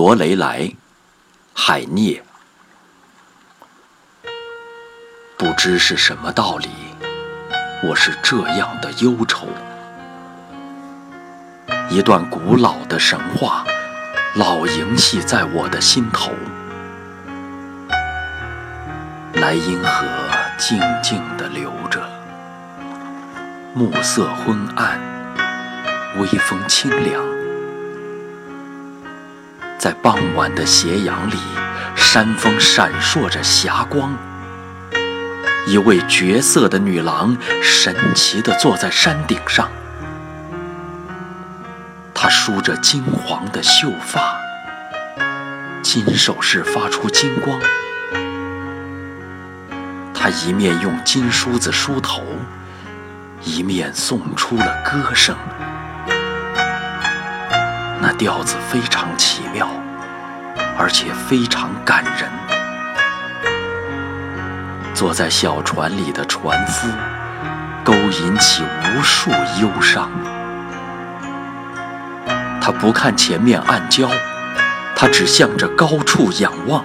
罗雷莱，海涅。不知是什么道理，我是这样的忧愁。一段古老的神话，老萦系在我的心头。莱茵河静静地流着，暮色昏暗，微风清凉。在傍晚的斜阳里，山峰闪烁着霞光。一位绝色的女郎神奇地坐在山顶上，她梳着金黄的秀发，金首饰发出金光。她一面用金梳子梳头，一面送出了歌声。调子非常奇妙，而且非常感人。坐在小船里的船夫，勾引起无数忧伤。他不看前面暗礁，他只向着高处仰望。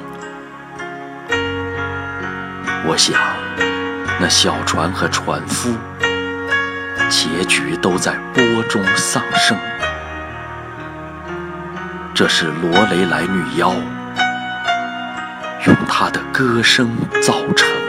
我想，那小船和船夫，结局都在波中丧生。这是罗雷莱女妖用她的歌声造成。